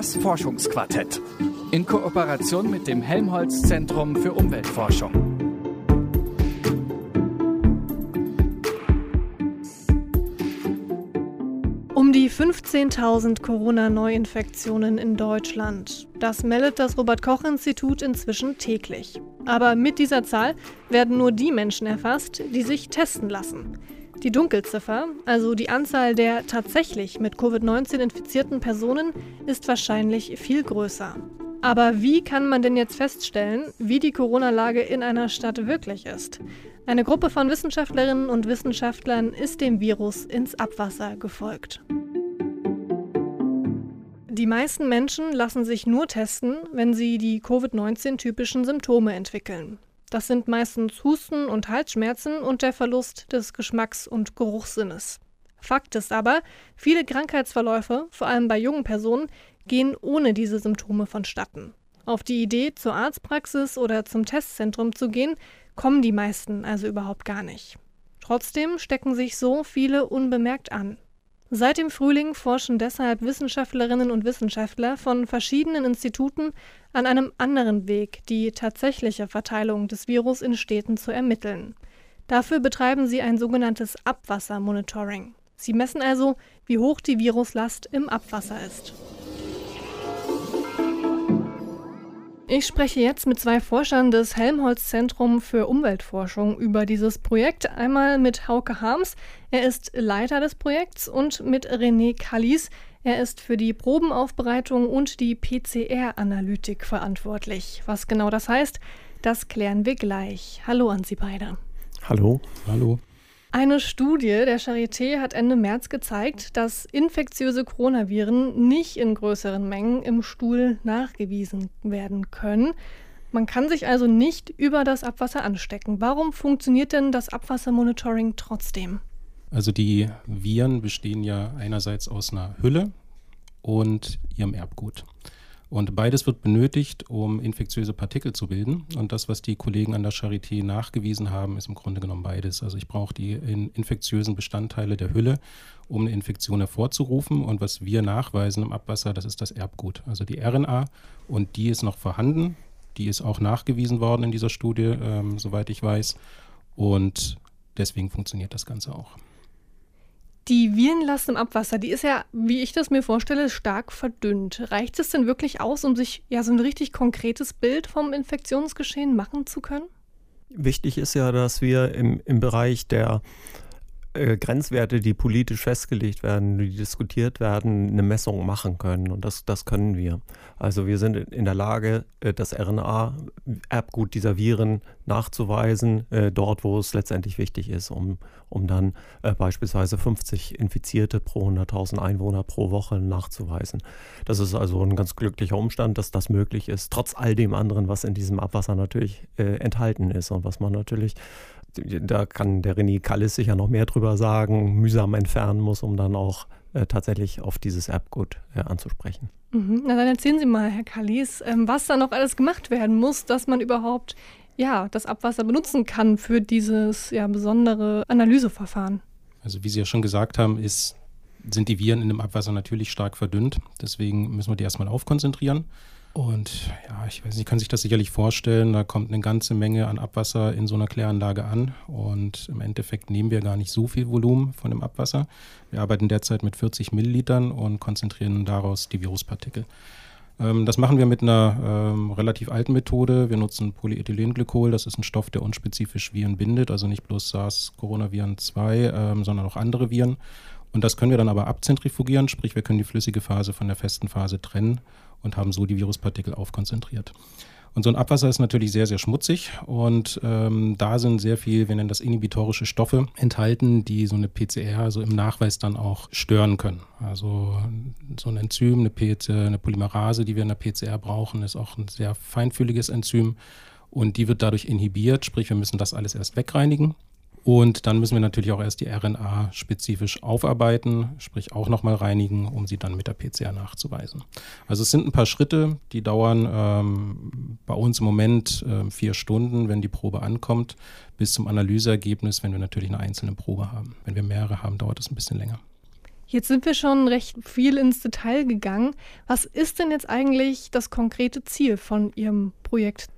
Das Forschungsquartett in Kooperation mit dem Helmholtz Zentrum für Umweltforschung. Um die 15.000 Corona-Neuinfektionen in Deutschland. Das meldet das Robert-Koch-Institut inzwischen täglich. Aber mit dieser Zahl werden nur die Menschen erfasst, die sich testen lassen. Die Dunkelziffer, also die Anzahl der tatsächlich mit Covid-19 infizierten Personen, ist wahrscheinlich viel größer. Aber wie kann man denn jetzt feststellen, wie die Corona-Lage in einer Stadt wirklich ist? Eine Gruppe von Wissenschaftlerinnen und Wissenschaftlern ist dem Virus ins Abwasser gefolgt. Die meisten Menschen lassen sich nur testen, wenn sie die Covid-19-typischen Symptome entwickeln. Das sind meistens Husten und Halsschmerzen und der Verlust des Geschmacks- und Geruchssinnes. Fakt ist aber, viele Krankheitsverläufe, vor allem bei jungen Personen, gehen ohne diese Symptome vonstatten. Auf die Idee, zur Arztpraxis oder zum Testzentrum zu gehen, kommen die meisten also überhaupt gar nicht. Trotzdem stecken sich so viele unbemerkt an. Seit dem Frühling forschen deshalb Wissenschaftlerinnen und Wissenschaftler von verschiedenen Instituten an einem anderen Weg, die tatsächliche Verteilung des Virus in Städten zu ermitteln. Dafür betreiben sie ein sogenanntes Abwassermonitoring. Sie messen also, wie hoch die Viruslast im Abwasser ist. Ich spreche jetzt mit zwei Forschern des Helmholtz-Zentrum für Umweltforschung über dieses Projekt. Einmal mit Hauke Harms, er ist Leiter des Projekts, und mit René Kallis, er ist für die Probenaufbereitung und die PCR-Analytik verantwortlich. Was genau das heißt, das klären wir gleich. Hallo an Sie beide. Hallo. Hallo. Eine Studie der Charité hat Ende März gezeigt, dass infektiöse Coronaviren nicht in größeren Mengen im Stuhl nachgewiesen werden können. Man kann sich also nicht über das Abwasser anstecken. Warum funktioniert denn das Abwassermonitoring trotzdem? Also die Viren bestehen ja einerseits aus einer Hülle und ihrem Erbgut. Und beides wird benötigt, um infektiöse Partikel zu bilden. Und das, was die Kollegen an der Charité nachgewiesen haben, ist im Grunde genommen beides. Also ich brauche die infektiösen Bestandteile der Hülle, um eine Infektion hervorzurufen. Und was wir nachweisen im Abwasser, das ist das Erbgut, also die RNA. Und die ist noch vorhanden. Die ist auch nachgewiesen worden in dieser Studie, ähm, soweit ich weiß. Und deswegen funktioniert das Ganze auch. Die Virenlast im Abwasser, die ist ja, wie ich das mir vorstelle, stark verdünnt. Reicht es denn wirklich aus, um sich ja so ein richtig konkretes Bild vom Infektionsgeschehen machen zu können? Wichtig ist ja, dass wir im, im Bereich der äh, Grenzwerte, die politisch festgelegt werden, die diskutiert werden, eine Messung machen können. Und das, das können wir. Also wir sind in der Lage, äh, das RNA-Erbgut dieser Viren nachzuweisen, äh, dort, wo es letztendlich wichtig ist, um, um dann beispielsweise 50 Infizierte pro 100.000 Einwohner pro Woche nachzuweisen. Das ist also ein ganz glücklicher Umstand, dass das möglich ist, trotz all dem anderen, was in diesem Abwasser natürlich enthalten ist und was man natürlich da kann der René Kallis sicher noch mehr drüber sagen, mühsam entfernen muss, um dann auch äh, tatsächlich auf dieses Erbgut äh, anzusprechen. Mhm. Na dann erzählen Sie mal, Herr Kallis, ähm, was da noch alles gemacht werden muss, dass man überhaupt ja, das Abwasser benutzen kann für dieses ja, besondere Analyseverfahren. Also wie Sie ja schon gesagt haben, ist, sind die Viren in dem Abwasser natürlich stark verdünnt. Deswegen müssen wir die erstmal aufkonzentrieren. Und ja, ich weiß nicht, können sich das sicherlich vorstellen, da kommt eine ganze Menge an Abwasser in so einer Kläranlage an und im Endeffekt nehmen wir gar nicht so viel Volumen von dem Abwasser. Wir arbeiten derzeit mit 40 Millilitern und konzentrieren daraus die Viruspartikel. Ähm, das machen wir mit einer ähm, relativ alten Methode. Wir nutzen Polyethylenglykol, das ist ein Stoff, der unspezifisch Viren bindet, also nicht bloß SARS-Coronaviren 2, ähm, sondern auch andere Viren. Und das können wir dann aber abzentrifugieren, sprich wir können die flüssige Phase von der festen Phase trennen und haben so die Viruspartikel aufkonzentriert. Und so ein Abwasser ist natürlich sehr, sehr schmutzig und ähm, da sind sehr viel, wir nennen das inhibitorische Stoffe enthalten, die so eine PCR so im Nachweis dann auch stören können. Also so ein Enzym, eine, PCR, eine Polymerase, die wir in der PCR brauchen, ist auch ein sehr feinfühliges Enzym und die wird dadurch inhibiert, sprich wir müssen das alles erst wegreinigen und dann müssen wir natürlich auch erst die RNA spezifisch aufarbeiten, sprich auch nochmal reinigen, um sie dann mit der PCR nachzuweisen. Also es sind ein paar Schritte, die dauern ähm, bei uns im Moment äh, vier Stunden, wenn die Probe ankommt, bis zum Analyseergebnis, wenn wir natürlich eine einzelne Probe haben. Wenn wir mehrere haben, dauert es ein bisschen länger. Jetzt sind wir schon recht viel ins Detail gegangen. Was ist denn jetzt eigentlich das konkrete Ziel von Ihrem Projekt?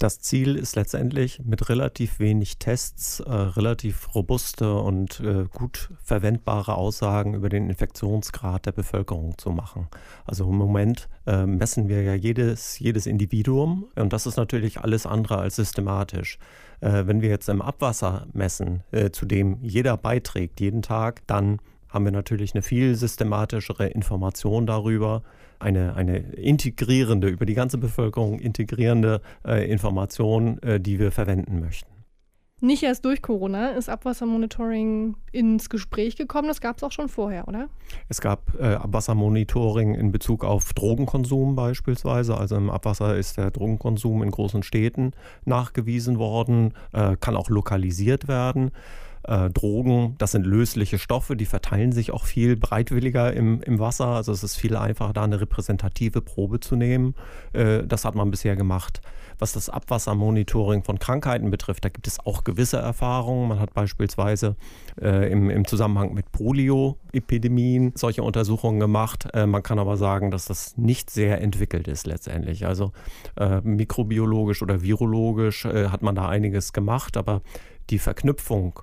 Das Ziel ist letztendlich mit relativ wenig Tests äh, relativ robuste und äh, gut verwendbare Aussagen über den Infektionsgrad der Bevölkerung zu machen. Also im Moment äh, messen wir ja jedes, jedes Individuum und das ist natürlich alles andere als systematisch. Äh, wenn wir jetzt im Abwasser messen, äh, zu dem jeder beiträgt jeden Tag, dann haben wir natürlich eine viel systematischere Information darüber, eine, eine integrierende, über die ganze Bevölkerung integrierende äh, Information, äh, die wir verwenden möchten. Nicht erst durch Corona ist Abwassermonitoring ins Gespräch gekommen, das gab es auch schon vorher, oder? Es gab äh, Abwassermonitoring in Bezug auf Drogenkonsum beispielsweise. Also im Abwasser ist der Drogenkonsum in großen Städten nachgewiesen worden, äh, kann auch lokalisiert werden. Äh, Drogen, das sind lösliche Stoffe, die verteilen sich auch viel breitwilliger im, im Wasser. Also es ist viel einfacher, da eine repräsentative Probe zu nehmen. Äh, das hat man bisher gemacht. Was das Abwassermonitoring von Krankheiten betrifft, da gibt es auch gewisse Erfahrungen. Man hat beispielsweise äh, im, im, Zusammenhang mit Polio-Epidemien solche Untersuchungen gemacht. Äh, man kann aber sagen, dass das nicht sehr entwickelt ist letztendlich. Also äh, mikrobiologisch oder virologisch äh, hat man da einiges gemacht, aber die Verknüpfung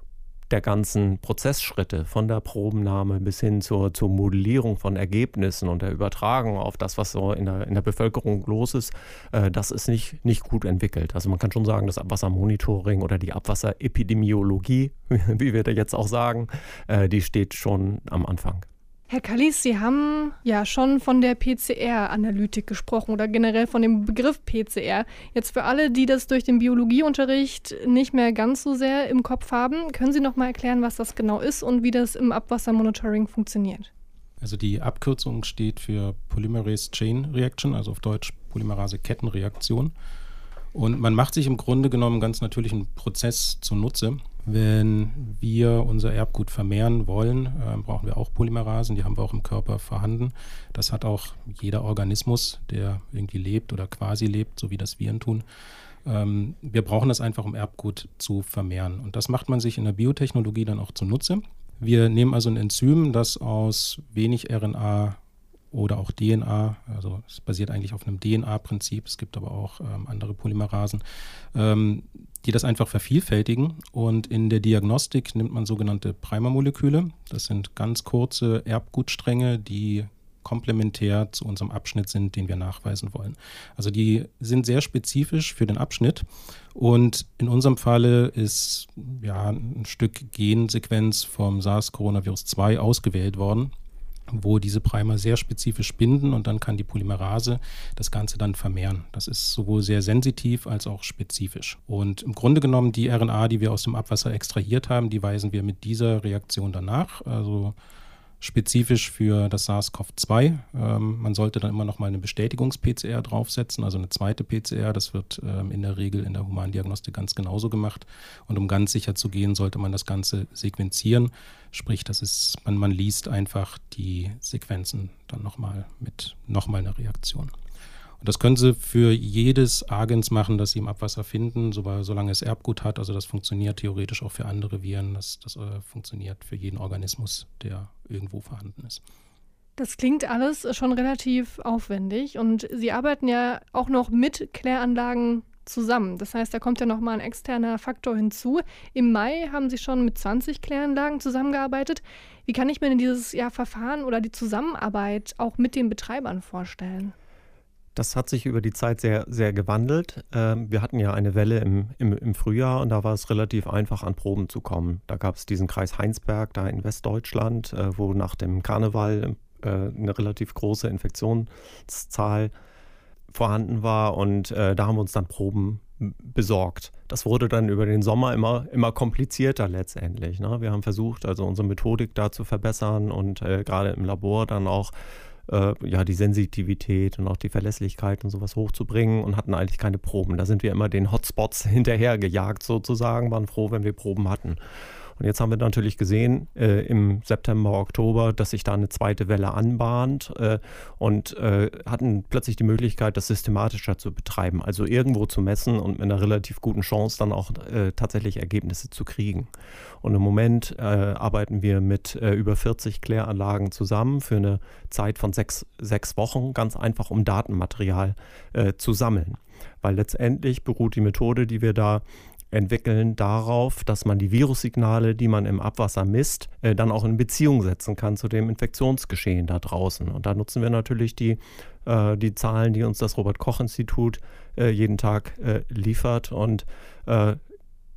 der ganzen Prozessschritte, von der Probennahme bis hin zur, zur Modellierung von Ergebnissen und der Übertragung auf das, was so in der, in der Bevölkerung los ist, äh, das ist nicht, nicht gut entwickelt. Also man kann schon sagen, das Abwassermonitoring oder die Abwasserepidemiologie, wie wir da jetzt auch sagen, äh, die steht schon am Anfang. Herr Kallis, Sie haben ja schon von der PCR-Analytik gesprochen oder generell von dem Begriff PCR. Jetzt für alle, die das durch den Biologieunterricht nicht mehr ganz so sehr im Kopf haben, können Sie noch mal erklären, was das genau ist und wie das im Abwassermonitoring funktioniert? Also die Abkürzung steht für Polymerase Chain Reaction, also auf Deutsch Polymerase-Kettenreaktion. Und man macht sich im Grunde genommen ganz natürlichen Prozess zunutze. Wenn wir unser Erbgut vermehren wollen, äh, brauchen wir auch Polymerasen, die haben wir auch im Körper vorhanden. Das hat auch jeder Organismus, der irgendwie lebt oder quasi lebt, so wie das Viren tun. Ähm, wir brauchen das einfach, um Erbgut zu vermehren. Und das macht man sich in der Biotechnologie dann auch zunutze. Wir nehmen also ein Enzym, das aus wenig RNA oder auch DNA. Also es basiert eigentlich auf einem DNA-Prinzip. Es gibt aber auch ähm, andere Polymerasen. Ähm, die das einfach vervielfältigen. Und in der Diagnostik nimmt man sogenannte Primermoleküle. Das sind ganz kurze Erbgutstränge, die komplementär zu unserem Abschnitt sind, den wir nachweisen wollen. Also die sind sehr spezifisch für den Abschnitt und in unserem Falle ist ja ein Stück Gensequenz vom SARS-Coronavirus 2 ausgewählt worden wo diese Primer sehr spezifisch binden und dann kann die Polymerase das Ganze dann vermehren. Das ist sowohl sehr sensitiv als auch spezifisch. Und im Grunde genommen die RNA, die wir aus dem Abwasser extrahiert haben, die weisen wir mit dieser Reaktion danach. Also spezifisch für das SARS-CoV-2. Ähm, man sollte dann immer noch mal eine Bestätigungs-PCR draufsetzen, also eine zweite PCR. Das wird ähm, in der Regel in der Humandiagnostik ganz genauso gemacht. Und um ganz sicher zu gehen, sollte man das Ganze sequenzieren. Sprich, das ist, man, man liest einfach die Sequenzen dann nochmal mit nochmal einer Reaktion. Und das können Sie für jedes Agens machen, das Sie im Abwasser finden, solange es Erbgut hat. Also das funktioniert theoretisch auch für andere Viren. Das, das äh, funktioniert für jeden Organismus, der irgendwo vorhanden ist. Das klingt alles schon relativ aufwendig und Sie arbeiten ja auch noch mit Kläranlagen zusammen. Das heißt, da kommt ja nochmal ein externer Faktor hinzu. Im Mai haben Sie schon mit 20 Kläranlagen zusammengearbeitet. Wie kann ich mir denn dieses ja, Verfahren oder die Zusammenarbeit auch mit den Betreibern vorstellen? Das hat sich über die Zeit sehr, sehr gewandelt. Ähm, wir hatten ja eine Welle im, im, im, Frühjahr und da war es relativ einfach, an Proben zu kommen. Da gab es diesen Kreis Heinsberg da in Westdeutschland, äh, wo nach dem Karneval äh, eine relativ große Infektionszahl vorhanden war und äh, da haben wir uns dann Proben besorgt. Das wurde dann über den Sommer immer, immer komplizierter letztendlich. Ne? Wir haben versucht, also unsere Methodik da zu verbessern und gerade im Labor dann auch äh, ja, die Sensitivität und auch die Verlässlichkeit und sowas hochzubringen und hatten eigentlich keine Proben. Da sind wir immer den Hotspots hinterhergejagt sozusagen, waren froh, wenn wir Proben hatten. Und jetzt haben wir natürlich gesehen äh, im September, Oktober, dass sich da eine zweite Welle anbahnt äh, und äh, hatten plötzlich die Möglichkeit, das systematischer zu betreiben, also irgendwo zu messen und mit einer relativ guten Chance dann auch äh, tatsächlich Ergebnisse zu kriegen. Und im Moment äh, arbeiten wir mit äh, über 40 Kläranlagen zusammen für eine Zeit von sechs, sechs Wochen, ganz einfach um Datenmaterial zu sammeln. Weil letztendlich beruht die Methode, die wir da entwickeln darauf, dass man die Virussignale, die man im Abwasser misst, äh, dann auch in Beziehung setzen kann zu dem Infektionsgeschehen da draußen. Und da nutzen wir natürlich die, äh, die Zahlen, die uns das Robert-Koch-Institut äh, jeden Tag liefert. Und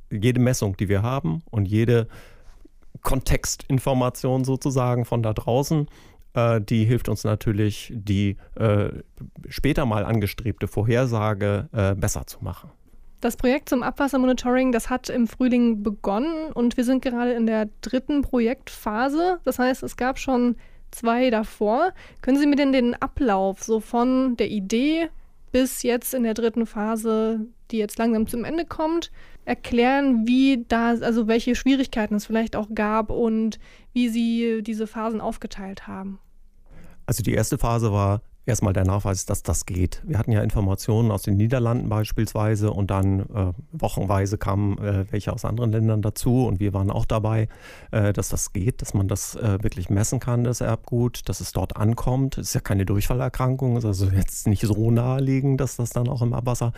jede Messung, die wir haben und jede Kontextinformation sozusagen von da draußen, die hilft uns natürlich, die später mal angestrebte Vorhersage besser zu machen. Das Projekt zum Abwassermonitoring, das hat im Frühling begonnen und wir sind gerade in der dritten Projektphase. Das heißt, es gab schon zwei davor. Können Sie mir denn den Ablauf so von der Idee bis jetzt in der dritten Phase, die jetzt langsam zum Ende kommt, erklären, wie da, also welche Schwierigkeiten es vielleicht auch gab und wie Sie diese Phasen aufgeteilt haben? Also die erste Phase war erstmal der Nachweis, dass das geht. Wir hatten ja Informationen aus den Niederlanden beispielsweise und dann äh, wochenweise kamen äh, welche aus anderen Ländern dazu und wir waren auch dabei, äh, dass das geht, dass man das äh, wirklich messen kann, das Erbgut, dass es dort ankommt. Es ist ja keine Durchfallerkrankung, ist also jetzt nicht so naheliegend, dass das dann auch im Abwasser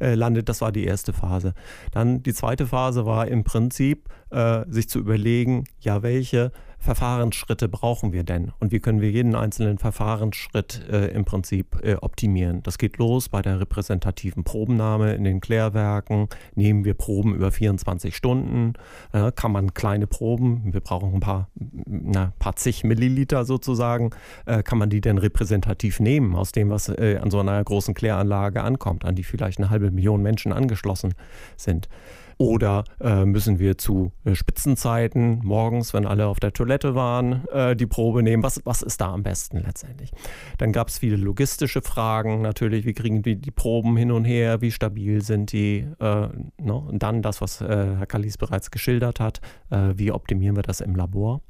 äh, landet. Das war die erste Phase. Dann die zweite Phase war im Prinzip, äh, sich zu überlegen, ja, welche Verfahrensschritte brauchen wir denn und wie können wir jeden einzelnen Verfahrensschritt äh, im Prinzip äh, optimieren. Das geht los bei der repräsentativen Probennahme in den Klärwerken. Nehmen wir Proben über 24 Stunden, äh, kann man kleine Proben, wir brauchen ein paar, na, paar zig Milliliter sozusagen, äh, kann man die denn repräsentativ nehmen aus dem, was äh, an so einer großen Kläranlage ankommt, an die vielleicht eine halbe Million Menschen angeschlossen sind. Oder äh, müssen wir zu äh, Spitzenzeiten morgens, wenn alle auf der Toilette waren, äh, die Probe nehmen? Was, was ist da am besten letztendlich? Dann gab es viele logistische Fragen natürlich. Wie kriegen wir die Proben hin und her? Wie stabil sind die? No? Ne? Und dann das, was äh, Herr Kallis bereits geschildert hat. Äh, wie optimieren wir das im Labor?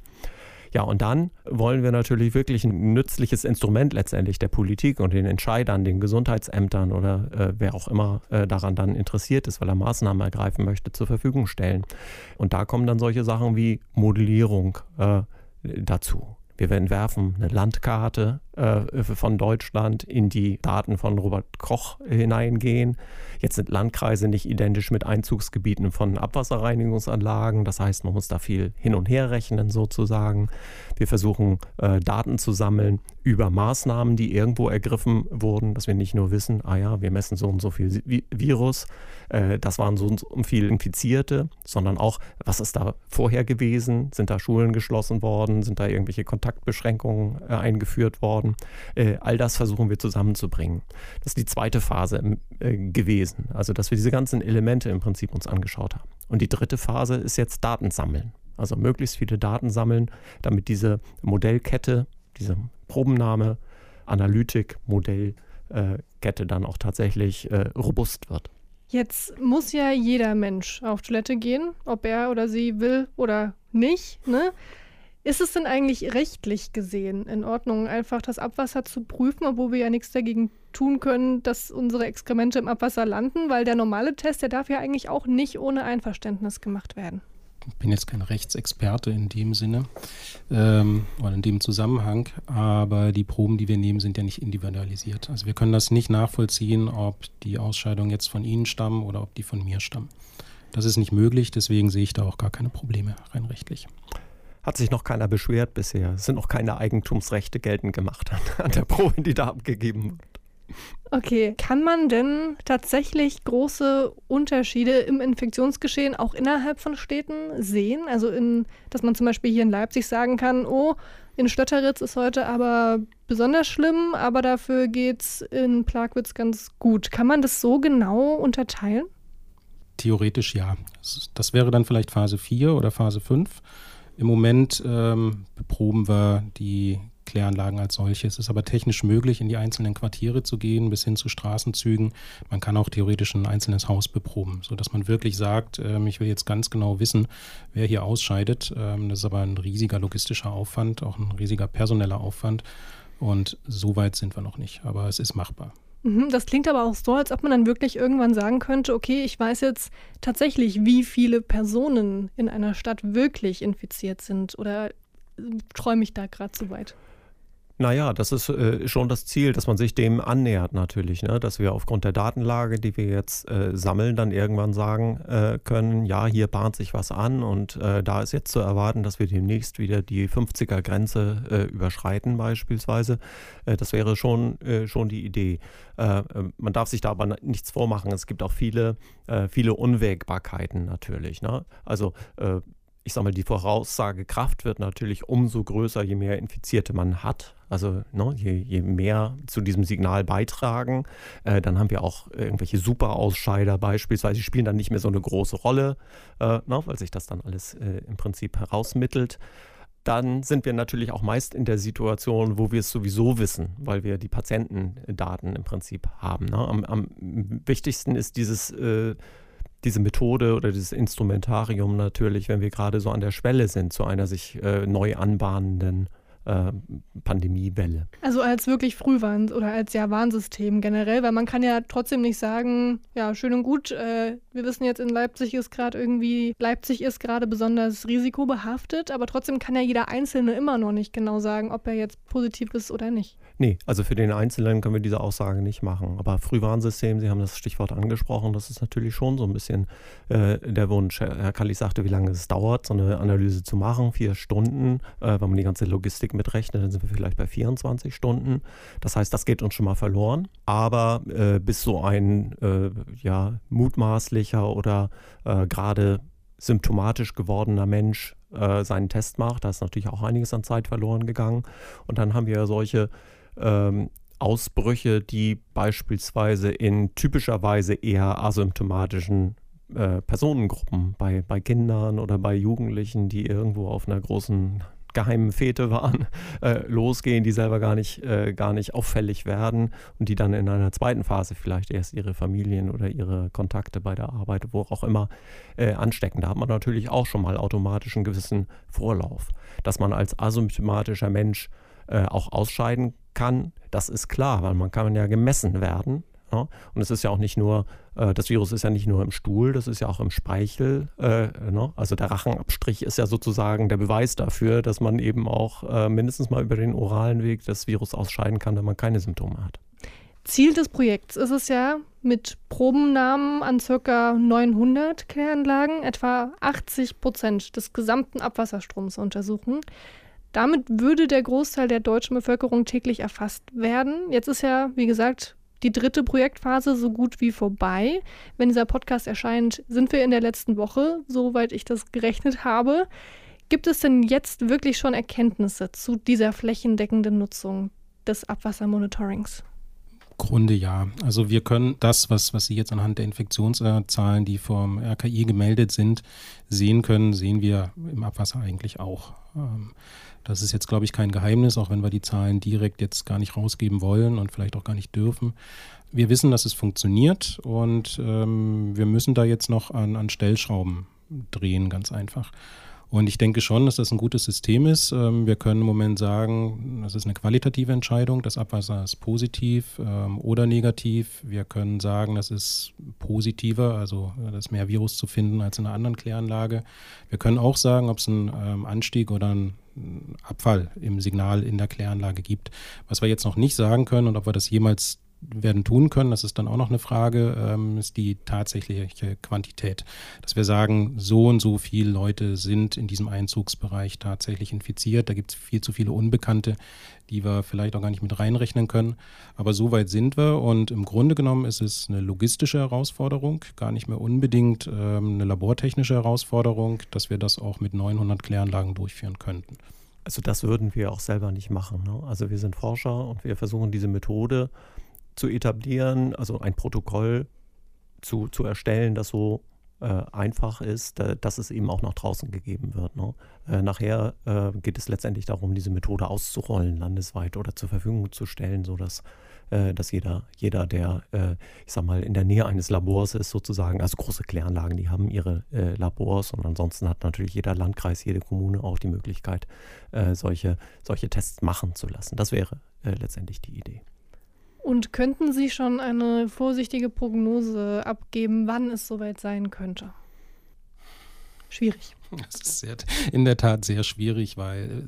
Ja, und dann wollen wir natürlich wirklich ein nützliches Instrument letztendlich der Politik und den Entscheidern, den Gesundheitsämtern oder äh, wer auch immer äh, daran dann interessiert ist, weil er Maßnahmen ergreifen möchte, zur Verfügung stellen. Und da kommen dann solche Sachen wie Modellierung äh, dazu. Wir entwerfen eine Landkarte äh, von Deutschland in die Daten von Robert Koch hineingehen. Jetzt sind Landkreise nicht identisch mit Einzugsgebieten von Abwasserreinigungsanlagen. Das heißt, man muss da viel hin und her rechnen sozusagen. Wir versuchen äh, Daten zu sammeln über Maßnahmen, die irgendwo ergriffen wurden, dass wir nicht nur wissen, ah ja, wir messen so und so viel Virus, äh, das waren so und so viel Infizierte, sondern auch, was ist da vorher gewesen? Sind da Schulen geschlossen worden? Sind da irgendwelche Kontaktbeschränkungen äh, eingeführt worden? Äh, all das versuchen wir zusammenzubringen. Das ist die zweite Phase äh, gewesen, also dass wir diese ganzen Elemente im Prinzip uns angeschaut haben. Und die dritte Phase ist jetzt Daten sammeln. Also möglichst viele Daten sammeln, damit diese Modellkette, diese Probennahme, Analytik, Modellkette dann auch tatsächlich äh, robust wird. Jetzt muss ja jeder Mensch auf Toilette gehen, ob er oder sie will oder nicht. Ne? Ist es denn eigentlich rechtlich gesehen in Ordnung, einfach das Abwasser zu prüfen, obwohl wir ja nichts dagegen tun können, dass unsere Exkremente im Abwasser landen? Weil der normale Test, der darf ja eigentlich auch nicht ohne Einverständnis gemacht werden bin jetzt kein Rechtsexperte in dem Sinne ähm, oder in dem Zusammenhang, aber die Proben, die wir nehmen, sind ja nicht individualisiert. Also wir können das nicht nachvollziehen, ob die Ausscheidungen jetzt von Ihnen stammen oder ob die von mir stammen. Das ist nicht möglich, deswegen sehe ich da auch gar keine Probleme rein rechtlich. Hat sich noch keiner beschwert bisher. Es sind noch keine Eigentumsrechte geltend gemacht an, an der Probe, die da abgegeben wird. Okay, kann man denn tatsächlich große Unterschiede im Infektionsgeschehen auch innerhalb von Städten sehen? Also, in, dass man zum Beispiel hier in Leipzig sagen kann, oh, in Stötteritz ist heute aber besonders schlimm, aber dafür geht es in Plagwitz ganz gut. Kann man das so genau unterteilen? Theoretisch ja. Das wäre dann vielleicht Phase 4 oder Phase 5. Im Moment ähm, beproben wir die Kläranlagen als solche. Es ist aber technisch möglich, in die einzelnen Quartiere zu gehen, bis hin zu Straßenzügen. Man kann auch theoretisch ein einzelnes Haus beproben, sodass man wirklich sagt, ähm, ich will jetzt ganz genau wissen, wer hier ausscheidet. Ähm, das ist aber ein riesiger logistischer Aufwand, auch ein riesiger personeller Aufwand. Und so weit sind wir noch nicht, aber es ist machbar. Mhm, das klingt aber auch so, als ob man dann wirklich irgendwann sagen könnte, okay, ich weiß jetzt tatsächlich, wie viele Personen in einer Stadt wirklich infiziert sind. Oder äh, träume ich da gerade zu weit? Naja, das ist äh, schon das Ziel, dass man sich dem annähert natürlich, ne? dass wir aufgrund der Datenlage, die wir jetzt äh, sammeln, dann irgendwann sagen äh, können, ja, hier bahnt sich was an und äh, da ist jetzt zu erwarten, dass wir demnächst wieder die 50er-Grenze äh, überschreiten beispielsweise. Äh, das wäre schon, schon die Idee. man darf sich da aber nichts vormachen. Es gibt auch viele, viele Unwägbarkeiten natürlich. Ne? Also ich sage mal, die Voraussagekraft wird natürlich umso größer, je mehr Infizierte man hat. Also ne, je, je, mehr zu diesem Signal beitragen, äh, dann haben wir auch irgendwelche Superausscheider beispielsweise, die spielen dann nicht mehr so eine große Rolle, äh, ne, weil sich das dann alles äh, im Prinzip herausmittelt. Dann sind wir natürlich auch meist in der Situation, wo wir es sowieso wissen, weil wir die Patientendaten im Prinzip haben. Ne? Am, am, wichtigsten ist dieses äh, diese Methode oder dieses Instrumentarium natürlich, wenn wir gerade so an der Schwelle sind zu einer sich äh, neu anbahnenden äh, Pandemiewelle. Also als wirklich Frühwarn- oder als ja Warnsystem generell, weil man kann ja trotzdem nicht sagen, ja, schön und gut, äh, wir wissen jetzt in Leipzig ist gerade irgendwie, Leipzig ist gerade besonders risikobehaftet, aber trotzdem kann ja jeder Einzelne immer noch nicht genau sagen, ob er jetzt positiv ist oder nicht. Nee, also für den Einzelnen können wir diese Aussage nicht machen. Aber Frühwarnsystem, Sie haben das Stichwort angesprochen, das ist natürlich schon so ein bisschen äh, der Wunsch. Herr Kallich sagte, wie lange es dauert, so eine Analyse zu machen. Vier Stunden, äh, wenn man die ganze Logistik mitrechnet, dann sind wir vielleicht bei 24 Stunden. Das heißt, das geht uns schon mal verloren. Aber äh, bis so ein äh, ja, mutmaßlicher oder äh, gerade symptomatisch gewordener Mensch äh, seinen Test macht, da ist natürlich auch einiges an Zeit verloren gegangen. Und dann haben wir solche ähm, Ausbrüche, die beispielsweise in typischerweise eher asymptomatischen äh, Personengruppen, bei, bei Kindern oder bei Jugendlichen, die irgendwo auf einer großen geheimen Fete waren, äh, losgehen, die selber gar nicht, äh, gar nicht auffällig werden und die dann in einer zweiten Phase vielleicht erst ihre Familien oder ihre Kontakte bei der Arbeit, wo auch immer, äh, anstecken. Da hat man natürlich auch schon mal automatisch einen gewissen Vorlauf. Dass man als asymptomatischer Mensch äh, auch ausscheiden kann, das ist klar, weil man kann ja gemessen werden. Ja? Und es ist ja auch nicht nur, äh, das Virus ist ja nicht nur im Stuhl, das ist ja auch im Speichel. Äh, ne? Also der Rachenabstrich ist ja sozusagen der Beweis dafür, dass man eben auch äh, mindestens mal über den oralen Weg das Virus ausscheiden kann, wenn man keine Symptome hat. Ziel des Projekts ist es ja, mit Probennahmen an ca. 900 Kläranlagen etwa 80 Prozent des gesamten Abwasserstroms untersuchen. Damit würde der Großteil der deutschen Bevölkerung täglich erfasst werden. Jetzt ist ja, wie gesagt, die dritte Projektphase so gut wie vorbei. Wenn dieser Podcast erscheint, sind wir in der letzten Woche, soweit ich das gerechnet habe. Gibt es denn jetzt wirklich schon Erkenntnisse zu dieser flächendeckenden Nutzung des Abwassermonitorings? Grunde ja. Also wir können das, was, was Sie jetzt anhand der Infektionszahlen, die vom RKI gemeldet sind, sehen können, sehen wir im Abwasser eigentlich auch. Ähm, das ist jetzt, glaube ich, kein Geheimnis, auch wenn wir die Zahlen direkt jetzt gar nicht rausgeben wollen und vielleicht auch gar nicht dürfen. Wir wissen, dass es funktioniert und ähm, wir müssen da jetzt noch an, an Stellschrauben drehen, ganz einfach. Und ich denke schon, dass das ein gutes System ist. Ähm, wir können im Moment sagen, das ist eine qualitative Entscheidung. Das Abwasser ist positiv ähm, oder negativ. Wir können sagen, das ist positiver, also äh, das mehr Virus zu finden als in einer anderen Kläranlage. Wir können auch sagen, ob es einen ähm, Anstieg oder einen Abfall im Signal in der Kläranlage gibt. Was wir jetzt noch nicht sagen können und ob wir das jemals werden tun können, das ist dann auch noch eine Frage, ähm, ist die tatsächliche Quantität. Dass wir sagen, so und so viele Leute sind in diesem Einzugsbereich tatsächlich infiziert. Da gibt es viel zu viele Unbekannte, die wir vielleicht auch gar nicht mit reinrechnen können. Aber so weit sind wir und im Grunde genommen ist es eine logistische Herausforderung, gar nicht mehr unbedingt ähm, eine labortechnische Herausforderung, dass wir das auch mit 900 Kläranlagen durchführen könnten. Also das würden wir auch selber nicht machen. Ne? Also wir sind Forscher und wir versuchen diese Methode zu etablieren, also ein Protokoll zu, zu erstellen, das so äh, einfach ist, äh, dass es eben auch nach draußen gegeben wird. Ne? Äh, nachher äh, geht es letztendlich darum, diese Methode auszurollen landesweit oder zur Verfügung zu stellen, sodass äh, dass jeder, jeder, der, äh, ich sag mal, in der Nähe eines Labors ist, sozusagen, also große Kläranlagen, die haben ihre Labors und ansonsten hat natürlich jeder Landkreis, jede Kommune auch die Möglichkeit, solche, solche Tests machen zu lassen. Das wäre letztendlich die Idee. Und könnten Sie schon eine vorsichtige Prognose abgeben, wann es soweit sein könnte? Schwierig. Das ist sehr, in der Tat sehr schwierig, weil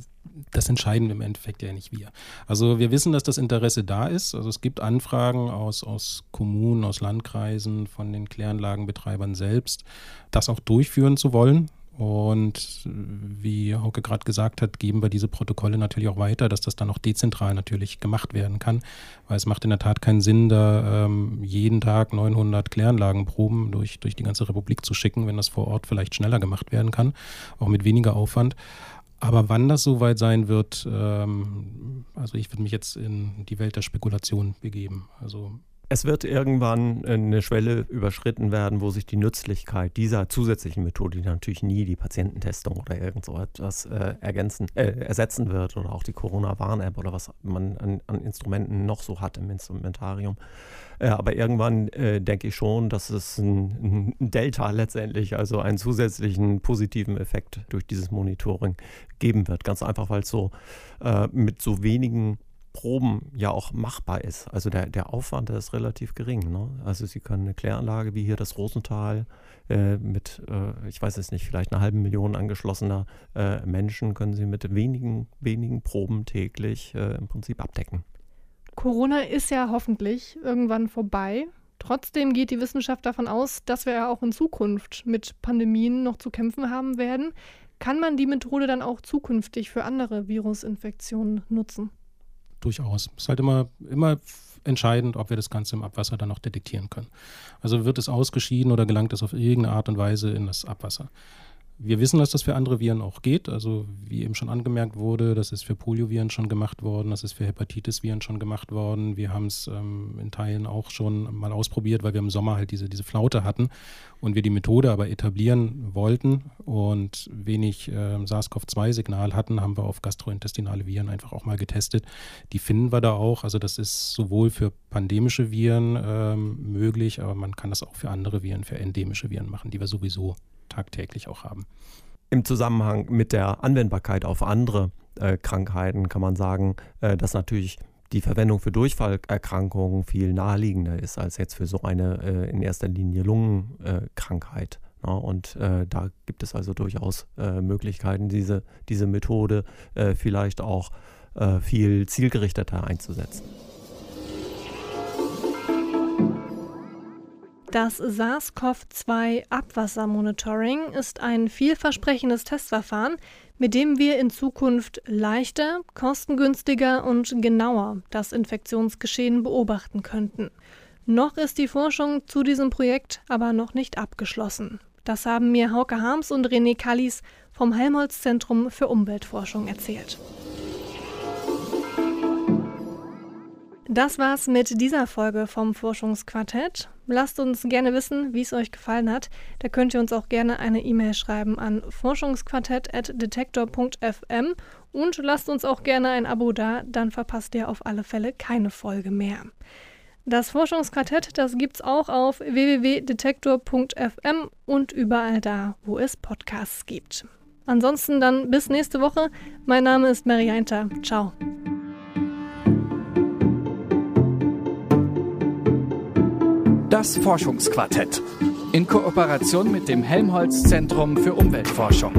das entscheiden im Endeffekt ja nicht wir. Also wir wissen, dass das Interesse da ist. Also es gibt Anfragen aus, aus Kommunen, aus Landkreisen, von den Kläranlagenbetreibern selbst, das auch durchführen zu wollen. Und wie Hauke gerade gesagt hat, geben wir diese Protokolle natürlich auch weiter, dass das dann auch dezentral natürlich gemacht werden kann, weil es macht in der Tat keinen Sinn, da ähm, jeden Tag 900 Kläranlagenproben durch, durch die ganze Republik zu schicken, wenn das vor Ort vielleicht schneller gemacht werden kann, auch mit weniger Aufwand. Aber wann das soweit sein wird, ähm, also ich würde mich jetzt in die Welt der Spekulation begeben. Also es wird irgendwann eine Schwelle überschritten werden, wo sich die Nützlichkeit dieser zusätzlichen Methode, die natürlich nie die Patiententestung oder irgend so etwas äh, ergänzen, äh, ersetzen wird oder auch die Corona-Warn-App oder was man an, an, Instrumenten noch so hat im Instrumentarium. Äh, aber irgendwann äh, denke ich schon, dass es ein, ein, Delta letztendlich, also einen zusätzlichen positiven Effekt durch dieses Monitoring geben wird. Ganz einfach, weil es so äh, mit so wenigen Proben ja auch machbar ist. Also der, der Aufwand, der ist relativ gering. Ne? Also Sie können eine Kläranlage wie hier das Rosental äh, mit, äh, ich weiß es nicht, vielleicht einer halben Million angeschlossener äh, Menschen können Sie mit wenigen, wenigen Proben täglich äh, im Prinzip abdecken. Corona ist ja hoffentlich irgendwann vorbei. Trotzdem geht die Wissenschaft davon aus, dass wir ja auch in Zukunft mit Pandemien noch zu kämpfen haben werden. Kann man die Methode dann auch zukünftig für andere Virusinfektionen nutzen? Durchaus. Es ist halt immer, immer entscheidend, ob wir das Ganze im Abwasser dann noch detektieren können. Also wird es ausgeschieden oder gelangt es auf irgendeine Art und Weise in das Abwasser. Wir wissen, dass das für andere Viren auch geht. Also wie eben schon angemerkt wurde, das ist für Polioviren schon gemacht worden, das ist für Hepatitis-Viren schon gemacht worden. Wir haben es ähm, in Teilen auch schon mal ausprobiert, weil wir im Sommer halt diese, diese Flaute hatten und wir die Methode aber etablieren wollten und wenig äh, SARS-CoV-2-Signal hatten, haben wir auf gastrointestinale Viren einfach auch mal getestet. Die finden wir da auch. Also das ist sowohl für pandemische Viren ähm, möglich, aber man kann das auch für andere Viren, für endemische Viren machen, die wir sowieso tagtäglich auch haben. Im Zusammenhang mit der Anwendbarkeit auf andere äh, Krankheiten kann man sagen, äh, dass natürlich die Verwendung für Durchfallerkrankungen viel naheliegender ist als jetzt für so eine äh, in erster Linie Lungenkrankheit. Ja, und äh, da gibt es also durchaus äh, Möglichkeiten, diese, diese Methode äh, vielleicht auch viel zielgerichteter einzusetzen. Das SARS-CoV-2-Abwassermonitoring ist ein vielversprechendes Testverfahren, mit dem wir in Zukunft leichter, kostengünstiger und genauer das Infektionsgeschehen beobachten könnten. Noch ist die Forschung zu diesem Projekt aber noch nicht abgeschlossen. Das haben mir Hauke Harms und René Kallis vom Helmholtz-Zentrum für Umweltforschung erzählt. Das war's mit dieser Folge vom Forschungsquartett. Lasst uns gerne wissen, wie es euch gefallen hat. Da könnt ihr uns auch gerne eine E-Mail schreiben an forschungsquartett.detektor.fm und lasst uns auch gerne ein Abo da, dann verpasst ihr auf alle Fälle keine Folge mehr. Das Forschungsquartett, das gibt's auch auf www.detektor.fm und überall da, wo es Podcasts gibt. Ansonsten dann bis nächste Woche. Mein Name ist Mary Einter. Ciao. Das Forschungsquartett in Kooperation mit dem Helmholtz Zentrum für Umweltforschung.